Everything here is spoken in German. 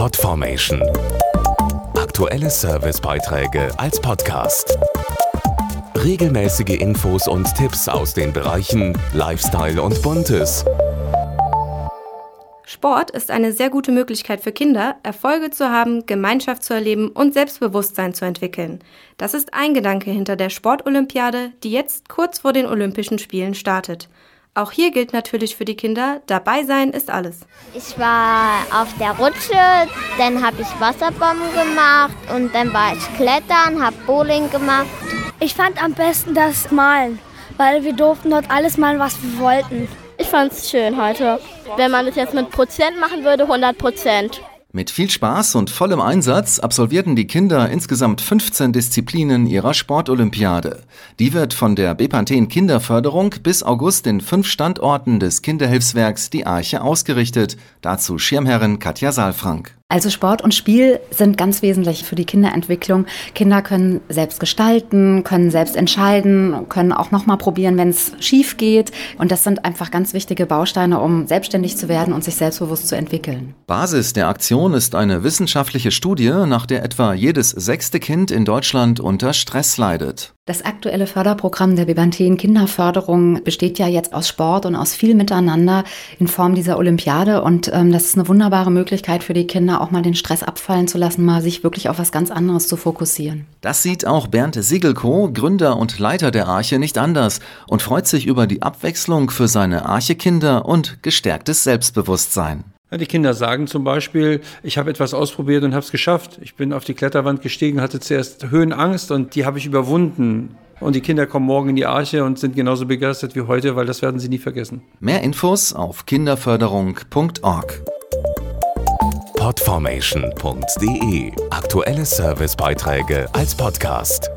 Podformation. Aktuelle Servicebeiträge als Podcast. Regelmäßige Infos und Tipps aus den Bereichen Lifestyle und Buntes. Sport ist eine sehr gute Möglichkeit für Kinder, Erfolge zu haben, Gemeinschaft zu erleben und Selbstbewusstsein zu entwickeln. Das ist ein Gedanke hinter der Sportolympiade, die jetzt kurz vor den Olympischen Spielen startet. Auch hier gilt natürlich für die Kinder, dabei sein ist alles. Ich war auf der Rutsche, dann habe ich Wasserbomben gemacht und dann war ich klettern, habe Bowling gemacht. Ich fand am besten das Malen, weil wir durften dort alles malen, was wir wollten. Ich fand es schön heute. Wenn man das jetzt mit Prozent machen würde, 100 Prozent. Mit viel Spaß und vollem Einsatz absolvierten die Kinder insgesamt 15 Disziplinen ihrer Sportolympiade. Die wird von der Bepanthen Kinderförderung bis August in fünf Standorten des Kinderhilfswerks Die Arche ausgerichtet. Dazu Schirmherrin Katja Saalfrank. Also Sport und Spiel sind ganz wesentlich für die Kinderentwicklung. Kinder können selbst gestalten, können selbst entscheiden, können auch nochmal probieren, wenn es schief geht. Und das sind einfach ganz wichtige Bausteine, um selbstständig zu werden und sich selbstbewusst zu entwickeln. Basis der Aktion ist eine wissenschaftliche Studie, nach der etwa jedes sechste Kind in Deutschland unter Stress leidet. Das aktuelle Förderprogramm der Bebanthen Kinderförderung besteht ja jetzt aus Sport und aus viel Miteinander in Form dieser Olympiade. Und ähm, das ist eine wunderbare Möglichkeit für die Kinder, auch mal den Stress abfallen zu lassen, mal sich wirklich auf was ganz anderes zu fokussieren. Das sieht auch Bernd Siegelko, Gründer und Leiter der Arche, nicht anders und freut sich über die Abwechslung für seine Arche-Kinder und gestärktes Selbstbewusstsein. Die Kinder sagen zum Beispiel, ich habe etwas ausprobiert und habe es geschafft. Ich bin auf die Kletterwand gestiegen, hatte zuerst Höhenangst und die habe ich überwunden. Und die Kinder kommen morgen in die Arche und sind genauso begeistert wie heute, weil das werden sie nie vergessen. Mehr Infos auf kinderförderung.org. Podformation.de Aktuelle Servicebeiträge als Podcast.